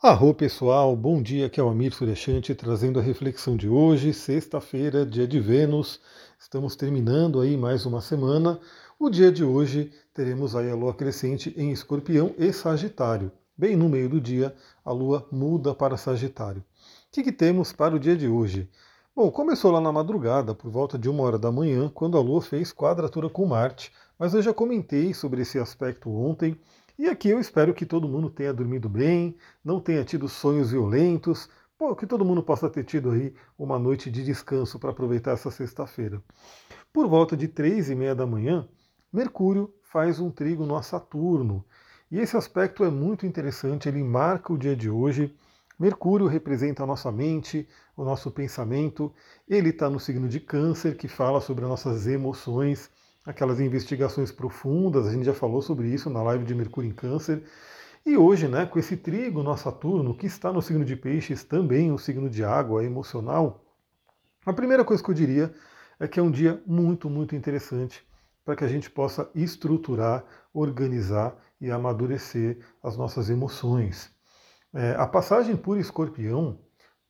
Arro pessoal, bom dia, aqui é o Amir Suryashanti trazendo a reflexão de hoje, sexta-feira, dia de Vênus. Estamos terminando aí mais uma semana. O dia de hoje teremos aí a lua crescente em Escorpião e Sagitário. Bem no meio do dia, a lua muda para Sagitário. O que, que temos para o dia de hoje? Bom, começou lá na madrugada, por volta de uma hora da manhã, quando a Lua fez quadratura com Marte, mas eu já comentei sobre esse aspecto ontem e aqui eu espero que todo mundo tenha dormido bem, não tenha tido sonhos violentos, que todo mundo possa ter tido aí uma noite de descanso para aproveitar essa sexta-feira. Por volta de três e meia da manhã, Mercúrio faz um trígono a Saturno. E esse aspecto é muito interessante, ele marca o dia de hoje. Mercúrio representa a nossa mente, o nosso pensamento. Ele está no signo de Câncer, que fala sobre as nossas emoções aquelas investigações profundas, a gente já falou sobre isso na live de Mercúrio em Câncer. E hoje, né, com esse trigo no Saturno, que está no signo de Peixes, também um signo de água emocional, a primeira coisa que eu diria é que é um dia muito, muito interessante para que a gente possa estruturar, organizar e amadurecer as nossas emoções. É, a passagem por escorpião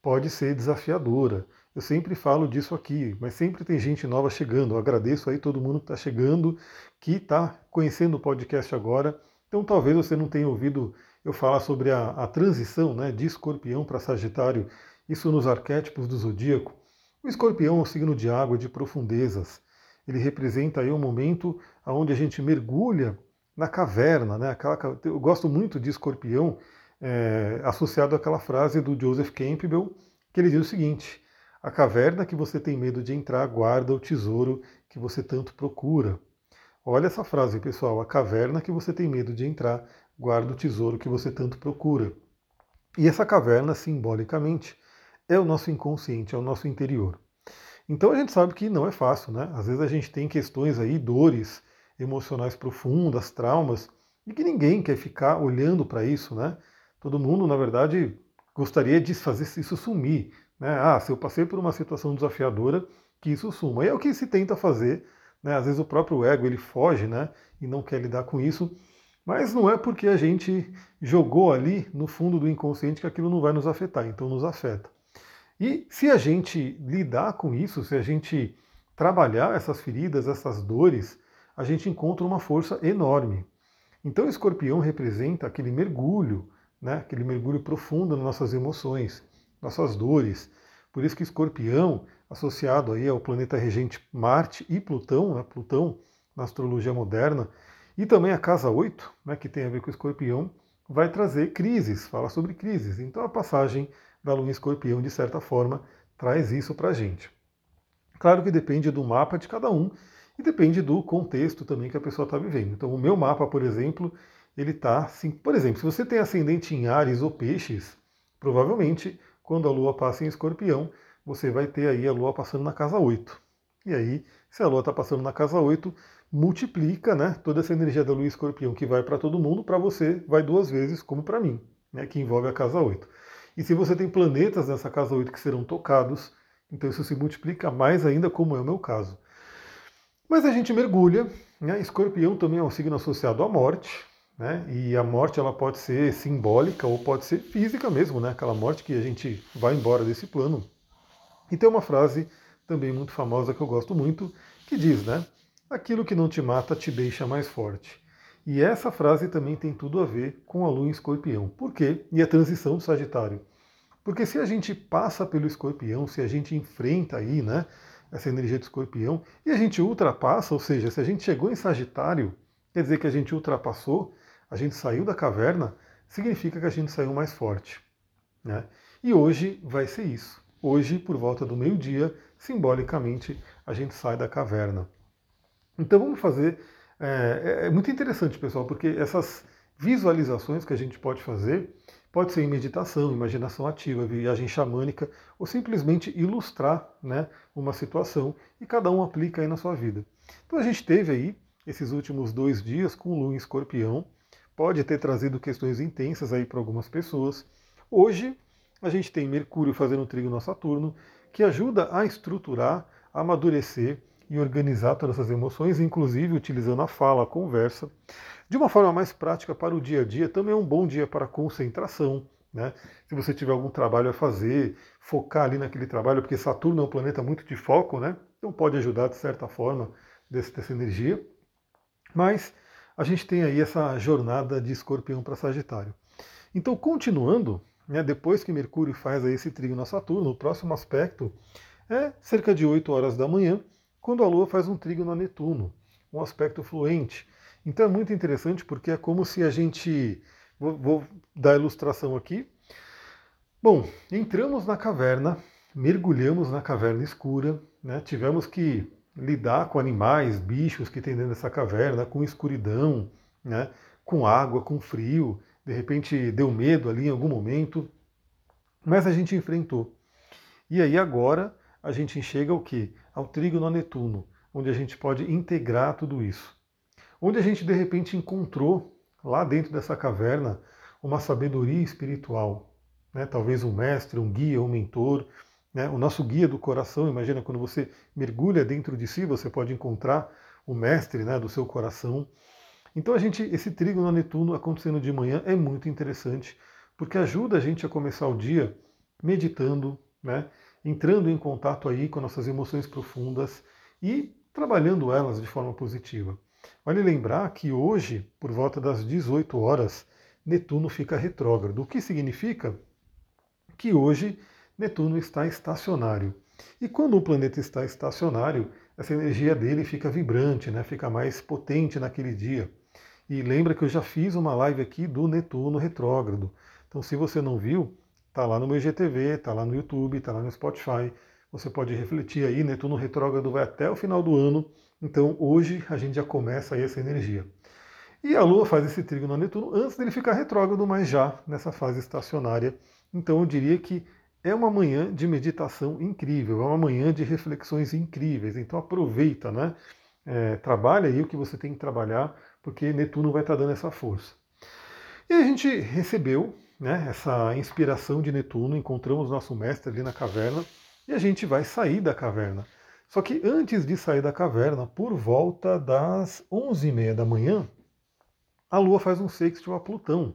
pode ser desafiadora. Eu sempre falo disso aqui, mas sempre tem gente nova chegando. Eu agradeço aí todo mundo que está chegando, que está conhecendo o podcast agora. Então talvez você não tenha ouvido eu falar sobre a, a transição né, de escorpião para Sagitário, isso nos arquétipos do zodíaco. O escorpião é um signo de água, de profundezas. Ele representa aí um momento onde a gente mergulha na caverna. Né? Aquela, eu gosto muito de escorpião, é, associado àquela frase do Joseph Campbell, que ele diz o seguinte: a caverna que você tem medo de entrar guarda o tesouro que você tanto procura. Olha essa frase, pessoal. A caverna que você tem medo de entrar guarda o tesouro que você tanto procura. E essa caverna, simbolicamente, é o nosso inconsciente, é o nosso interior. Então a gente sabe que não é fácil, né? Às vezes a gente tem questões aí, dores emocionais profundas, traumas, e que ninguém quer ficar olhando para isso, né? Todo mundo, na verdade, gostaria de fazer isso sumir, né? Ah, se eu passei por uma situação desafiadora, que isso suma. E é o que se tenta fazer. Né? Às vezes o próprio ego ele foge né? e não quer lidar com isso. Mas não é porque a gente jogou ali no fundo do inconsciente que aquilo não vai nos afetar, então nos afeta. E se a gente lidar com isso, se a gente trabalhar essas feridas, essas dores, a gente encontra uma força enorme. Então o escorpião representa aquele mergulho, né, aquele mergulho profundo nas nossas emoções nossas dores. Por isso que Escorpião, associado aí ao planeta regente Marte e Plutão, né, Plutão na astrologia moderna, e também a casa 8, né, que tem a ver com Escorpião, vai trazer crises, fala sobre crises. Então a passagem da Lua em Escorpião, de certa forma, traz isso para a gente. Claro que depende do mapa de cada um e depende do contexto também que a pessoa está vivendo. Então o meu mapa, por exemplo, ele está assim, por exemplo, se você tem ascendente em Ares ou Peixes, provavelmente quando a Lua passa em escorpião, você vai ter aí a Lua passando na casa 8. E aí, se a Lua está passando na casa 8, multiplica né, toda essa energia da Lua em escorpião que vai para todo mundo, para você vai duas vezes, como para mim, né, que envolve a casa 8. E se você tem planetas nessa casa 8 que serão tocados, então isso se multiplica mais ainda, como é o meu caso. Mas a gente mergulha, né? Escorpião também é um signo associado à morte, né? E a morte ela pode ser simbólica ou pode ser física mesmo, né? aquela morte que a gente vai embora desse plano. E tem uma frase também muito famosa que eu gosto muito, que diz, né? Aquilo que não te mata te deixa mais forte. E essa frase também tem tudo a ver com a lua em escorpião. Por quê? E a transição do Sagitário. Porque se a gente passa pelo escorpião, se a gente enfrenta aí, né, essa energia do escorpião, e a gente ultrapassa, ou seja, se a gente chegou em Sagitário, quer dizer que a gente ultrapassou, a gente saiu da caverna, significa que a gente saiu mais forte. Né? E hoje vai ser isso. Hoje, por volta do meio-dia, simbolicamente, a gente sai da caverna. Então vamos fazer. É, é, é, muito interessante, pessoal, porque essas visualizações que a gente pode fazer pode ser em meditação, imaginação ativa, viagem xamânica, ou simplesmente ilustrar né, uma situação e cada um aplica aí na sua vida. Então a gente teve aí esses últimos dois dias com Lua em escorpião, pode ter trazido questões intensas aí para algumas pessoas. Hoje a gente tem Mercúrio fazendo trigo no Saturno, que ajuda a estruturar, a amadurecer e organizar todas essas emoções, inclusive utilizando a fala, a conversa. De uma forma mais prática para o dia a dia, também é um bom dia para concentração. Né? Se você tiver algum trabalho a fazer, focar ali naquele trabalho, porque Saturno é um planeta muito de foco, né? então pode ajudar de certa forma dessa energia. Mas a gente tem aí essa jornada de escorpião para Sagitário. Então, continuando, né, depois que Mercúrio faz aí esse trígono a Saturno, o próximo aspecto é cerca de 8 horas da manhã, quando a Lua faz um trígono a Netuno, um aspecto fluente. Então é muito interessante porque é como se a gente. Vou, vou dar a ilustração aqui. Bom, entramos na caverna, mergulhamos na caverna escura, né, tivemos que lidar com animais, bichos que tem dentro dessa caverna, com escuridão, né, com água, com frio, de repente deu medo ali em algum momento, mas a gente enfrentou. E aí agora a gente enxerga o que? Ao trígono Netuno, onde a gente pode integrar tudo isso. Onde a gente de repente encontrou lá dentro dessa caverna uma sabedoria espiritual, né? talvez um mestre, um guia, um mentor, né? o nosso guia do coração. Imagina quando você mergulha dentro de si, você pode encontrar o mestre né, do seu coração. Então a gente, esse trígono a Netuno acontecendo de manhã é muito interessante, porque ajuda a gente a começar o dia meditando, né? entrando em contato aí com nossas emoções profundas e trabalhando elas de forma positiva. Vale lembrar que hoje, por volta das 18 horas, Netuno fica retrógrado. O que significa que hoje Netuno está estacionário. E quando o planeta está estacionário, essa energia dele fica vibrante, né? fica mais potente naquele dia. E lembra que eu já fiz uma live aqui do Netuno retrógrado. Então, se você não viu, Está lá no meu IGTV, está lá no YouTube, está lá no Spotify. Você pode refletir aí, Netuno retrógrado vai até o final do ano. Então hoje a gente já começa aí essa energia. E a Lua faz esse trígono a Netuno antes dele ficar retrógrado, mas já nessa fase estacionária. Então eu diria que é uma manhã de meditação incrível, é uma manhã de reflexões incríveis. Então aproveita, né? É, trabalha aí o que você tem que trabalhar, porque Netuno vai estar dando essa força. E a gente recebeu né, essa inspiração de Netuno, encontramos nosso mestre ali na caverna e a gente vai sair da caverna. Só que antes de sair da caverna, por volta das 11h30 da manhã, a Lua faz um sextil a Plutão.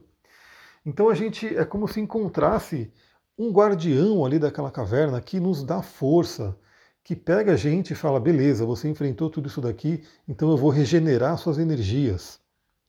Então a gente é como se encontrasse um guardião ali daquela caverna que nos dá força, que pega a gente e fala: beleza, você enfrentou tudo isso daqui, então eu vou regenerar suas energias.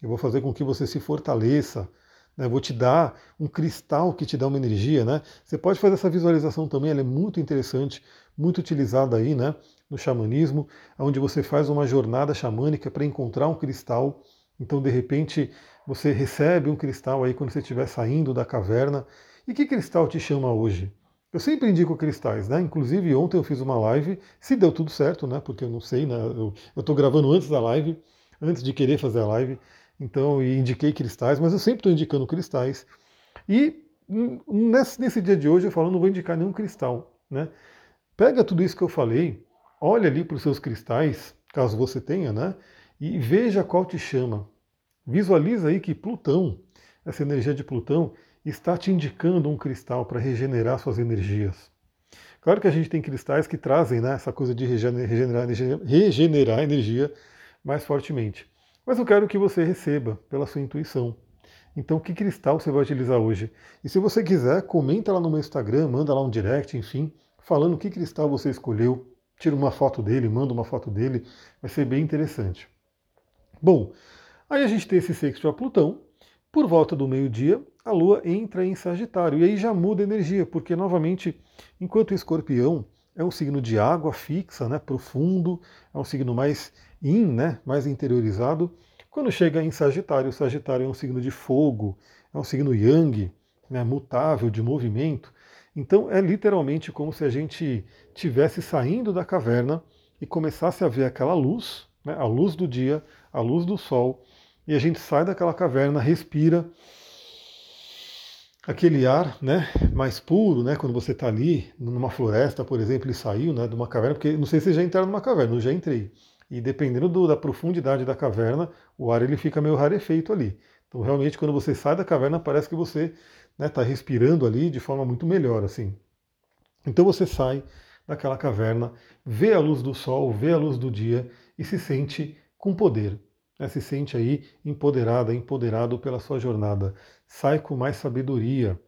Eu vou fazer com que você se fortaleça, né? Vou te dar um cristal que te dá uma energia. Né? Você pode fazer essa visualização também, ela é muito interessante, muito utilizada aí né, no xamanismo, onde você faz uma jornada xamânica para encontrar um cristal. Então, de repente, você recebe um cristal aí quando você estiver saindo da caverna. E que cristal te chama hoje? Eu sempre indico cristais, né? Inclusive ontem eu fiz uma live, se deu tudo certo, né? Porque eu não sei, né? Eu estou gravando antes da live, antes de querer fazer a live. Então, e indiquei cristais, mas eu sempre estou indicando cristais. E nesse, nesse, dia de hoje eu falo, não vou indicar nenhum cristal. Né? Pega tudo isso que eu falei, olha ali para os seus cristais, caso você tenha, né? E veja qual te chama. Visualiza aí que Plutão, essa energia de Plutão, está te indicando um cristal para regenerar suas energias. Claro que a gente tem cristais que trazem né, essa coisa de regenerar, regenerar energia mais fortemente. Mas eu quero que você receba pela sua intuição. Então, que cristal você vai utilizar hoje? E se você quiser, comenta lá no meu Instagram, manda lá um direct, enfim, falando que cristal você escolheu. Tira uma foto dele, manda uma foto dele, vai ser bem interessante. Bom, aí a gente tem esse sexto a Plutão. Por volta do meio-dia, a Lua entra em Sagitário. E aí já muda a energia, porque novamente, enquanto o escorpião é um signo de água fixa, né, profundo, é um signo mais in, né, mais interiorizado. Quando chega em Sagitário, o Sagitário é um signo de fogo, é um signo yang, né, mutável, de movimento. Então é literalmente como se a gente tivesse saindo da caverna e começasse a ver aquela luz, né, a luz do dia, a luz do sol, e a gente sai daquela caverna, respira aquele ar né, mais puro, né, quando você está ali numa floresta, por exemplo, e saiu né, de uma caverna, porque não sei se já entraram numa caverna, eu já entrei. E dependendo do, da profundidade da caverna, o ar ele fica meio rarefeito ali. Então realmente quando você sai da caverna parece que você está né, tá respirando ali de forma muito melhor assim. Então você sai daquela caverna, vê a luz do sol, vê a luz do dia e se sente com poder. Né, se sente aí empoderada, empoderado pela sua jornada. Sai com mais sabedoria.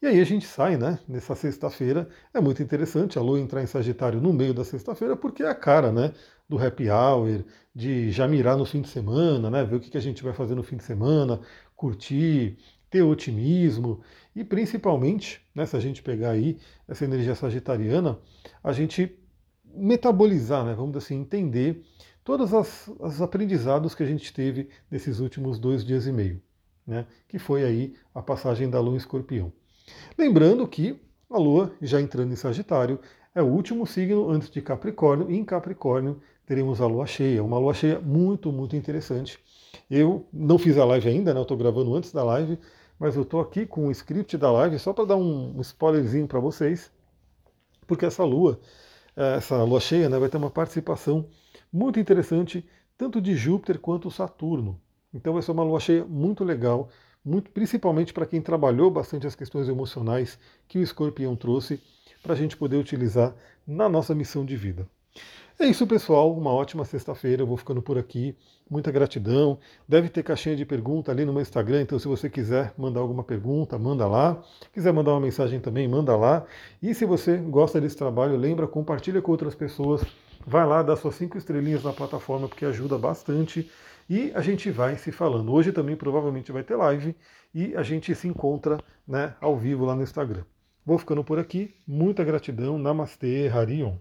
E aí a gente sai, né, nessa sexta-feira. É muito interessante a Lua entrar em Sagitário no meio da sexta-feira, porque é a cara, né, do happy hour, de já mirar no fim de semana, né, ver o que a gente vai fazer no fim de semana, curtir, ter otimismo e principalmente, né, se a gente pegar aí essa energia sagitariana, a gente metabolizar, né, vamos assim, entender todos os aprendizados que a gente teve nesses últimos dois dias e meio, né, que foi aí a passagem da Lua em Escorpião. Lembrando que a Lua, já entrando em Sagitário, é o último signo antes de Capricórnio, e em Capricórnio teremos a Lua cheia, uma Lua cheia muito, muito interessante. Eu não fiz a live ainda, né, eu estou gravando antes da live, mas eu estou aqui com o script da live só para dar um spoilerzinho para vocês, porque essa Lua, essa Lua cheia, né, vai ter uma participação muito interessante, tanto de Júpiter quanto Saturno. Então vai ser uma Lua cheia muito legal, muito, principalmente para quem trabalhou bastante as questões emocionais que o escorpião trouxe para a gente poder utilizar na nossa missão de vida. É isso, pessoal. Uma ótima sexta-feira. Eu vou ficando por aqui. Muita gratidão. Deve ter caixinha de pergunta ali no meu Instagram, então se você quiser mandar alguma pergunta, manda lá. Quiser mandar uma mensagem também, manda lá. E se você gosta desse trabalho, lembra, compartilha com outras pessoas. Vai lá, dá suas cinco estrelinhas na plataforma, porque ajuda bastante. E a gente vai se falando. Hoje também provavelmente vai ter live e a gente se encontra né, ao vivo lá no Instagram. Vou ficando por aqui. Muita gratidão. Namastê, Harion.